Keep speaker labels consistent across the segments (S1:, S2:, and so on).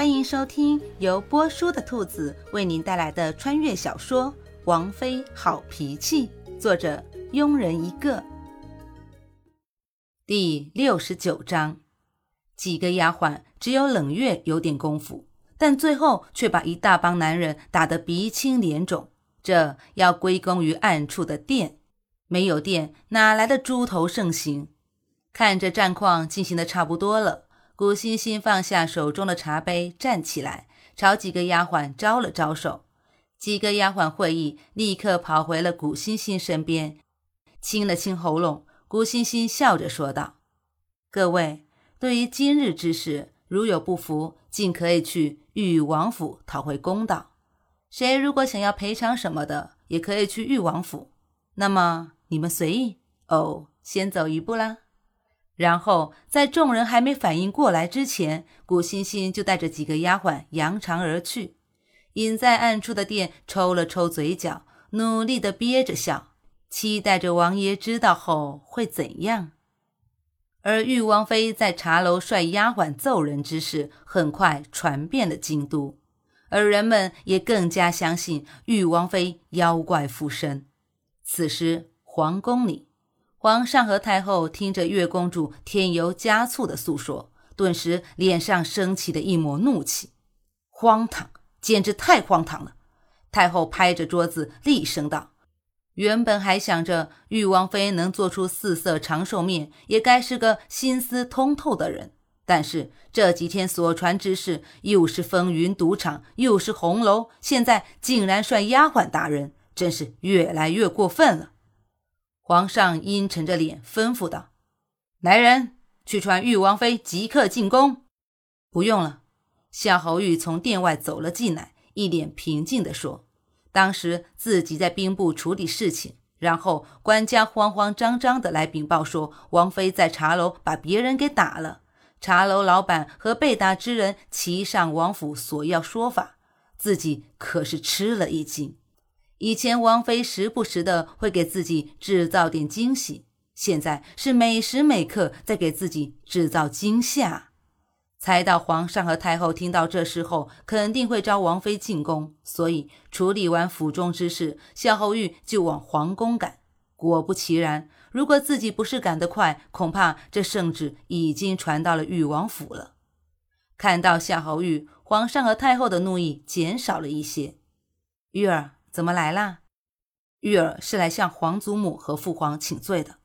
S1: 欢迎收听由波叔的兔子为您带来的穿越小说《王妃好脾气》，作者庸人一个。第六十九章，几个丫鬟只有冷月有点功夫，但最后却把一大帮男人打得鼻青脸肿。这要归功于暗处的电，没有电哪来的猪头盛行？看着战况进行的差不多了。古欣欣放下手中的茶杯，站起来，朝几个丫鬟招了招手。几个丫鬟会意，立刻跑回了古欣欣身边，清了清喉咙。古欣欣笑着说道：“各位，对于今日之事，如有不服，尽可以去裕王府讨回公道。谁如果想要赔偿什么的，也可以去裕王府。那么你们随意哦，先走一步啦。”然后，在众人还没反应过来之前，古欣欣就带着几个丫鬟扬长而去。隐在暗处的店抽了抽嘴角，努力的憋着笑，期待着王爷知道后会怎样。而玉王妃在茶楼率丫鬟揍人之事，很快传遍了京都，而人们也更加相信玉王妃妖怪附身。此时，皇宫里。皇上和太后听着月公主添油加醋的诉说，顿时脸上升起的一抹怒气。荒唐，简直太荒唐了！太后拍着桌子厉声道：“原本还想着玉王妃能做出四色长寿面，也该是个心思通透的人。但是这几天所传之事，又是风云赌场，又是红楼，现在竟然率丫鬟打人，真是越来越过分了。”皇上阴沉着脸吩咐道：“来人，去传玉王妃即刻进宫。”不用了。夏侯玉从殿外走了进来，一脸平静地说：“当时自己在兵部处理事情，然后官家慌慌张张的来禀报说，王妃在茶楼把别人给打了。茶楼老板和被打之人齐上王府索要说法，自己可是吃了一惊。”以前王妃时不时的会给自己制造点惊喜，现在是每时每刻在给自己制造惊吓。猜到皇上和太后听到这事后肯定会召王妃进宫，所以处理完府中之事，夏侯玉就往皇宫赶。果不其然，如果自己不是赶得快，恐怕这圣旨已经传到了裕王府了。看到夏侯玉，皇上和太后的怒意减少了一些。玉儿。怎么来啦？玉儿是来向皇祖母和父皇请罪的，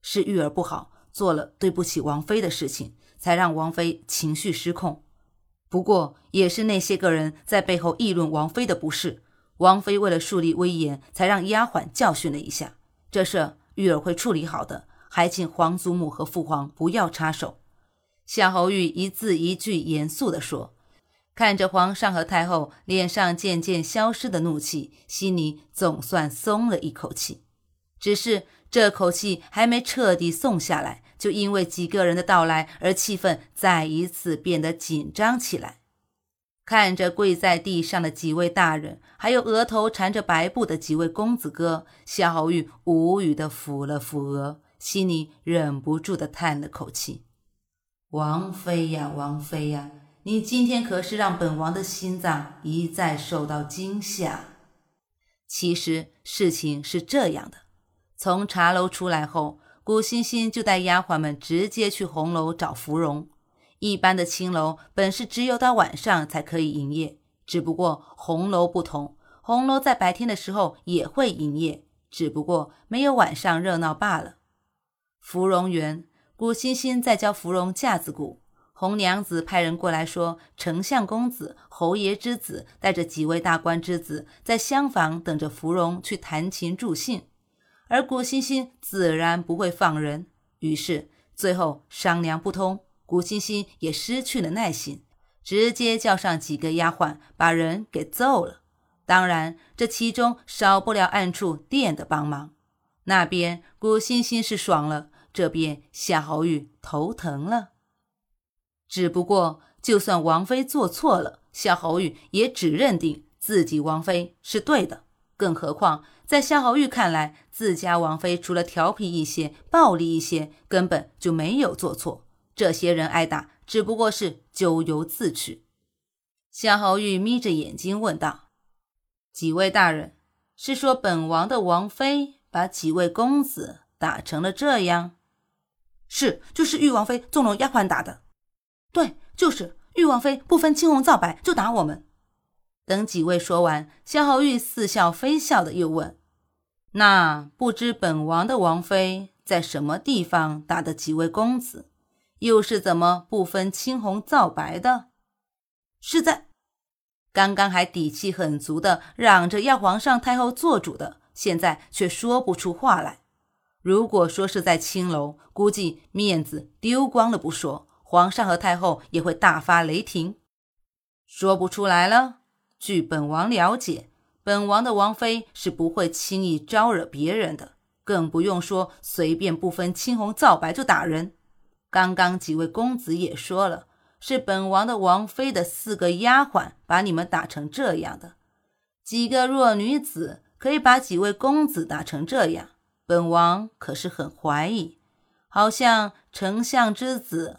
S1: 是玉儿不好，做了对不起王妃的事情，才让王妃情绪失控。不过也是那些个人在背后议论王妃的不是，王妃为了树立威严，才让丫鬟教训了一下。这事玉儿会处理好的，还请皇祖母和父皇不要插手。夏侯玉一字一句严肃地说。看着皇上和太后脸上渐渐消失的怒气，心里总算松了一口气。只是这口气还没彻底松下来，就因为几个人的到来而气氛再一次变得紧张起来。看着跪在地上的几位大人，还有额头缠着白布的几位公子哥，夏侯玉无语的抚了抚额，心里忍不住的叹了口气：“王妃呀，王妃呀！”你今天可是让本王的心脏一再受到惊吓。其实事情是这样的：从茶楼出来后，古欣欣就带丫鬟们直接去红楼找芙蓉。一般的青楼本是只有到晚上才可以营业，只不过红楼不同，红楼在白天的时候也会营业，只不过没有晚上热闹罢了。芙蓉园，古欣欣在教芙蓉架子鼓。红娘子派人过来说，丞相公子、侯爷之子带着几位大官之子在厢房等着芙蓉去弹琴助兴，而古欣欣自然不会放人。于是最后商量不通，古欣欣也失去了耐心，直接叫上几个丫鬟把人给揍了。当然，这其中少不了暗处店的帮忙。那边古欣欣是爽了，这边夏侯玉头疼了。只不过，就算王妃做错了，夏侯玉也只认定自己王妃是对的。更何况，在夏侯玉看来，自家王妃除了调皮一些、暴力一些，根本就没有做错。这些人挨打，只不过是咎由自取。夏侯玉眯着眼睛问道：“几位大人，是说本王的王妃把几位公子打成了这样？”“
S2: 是，就是玉王妃纵容丫鬟打的。”“
S3: 对，就是玉王妃不分青红皂白就打我们。”
S1: 等几位说完，夏侯玉似笑非笑的又问：“那不知本王的王妃在什么地方打的几位公子？又是怎么不分青红皂白的？”
S2: 是在
S1: 刚刚还底气很足的嚷着要皇上太后做主的，现在却说不出话来。如果说是在青楼，估计面子丢光了不说，皇上和太后也会大发雷霆。说不出来了。据本王了解，本王的王妃是不会轻易招惹别人的，更不用说随便不分青红皂白就打人。刚刚几位公子也说了。是本王的王妃的四个丫鬟把你们打成这样的，几个弱女子可以把几位公子打成这样，本王可是很怀疑，好像丞相之子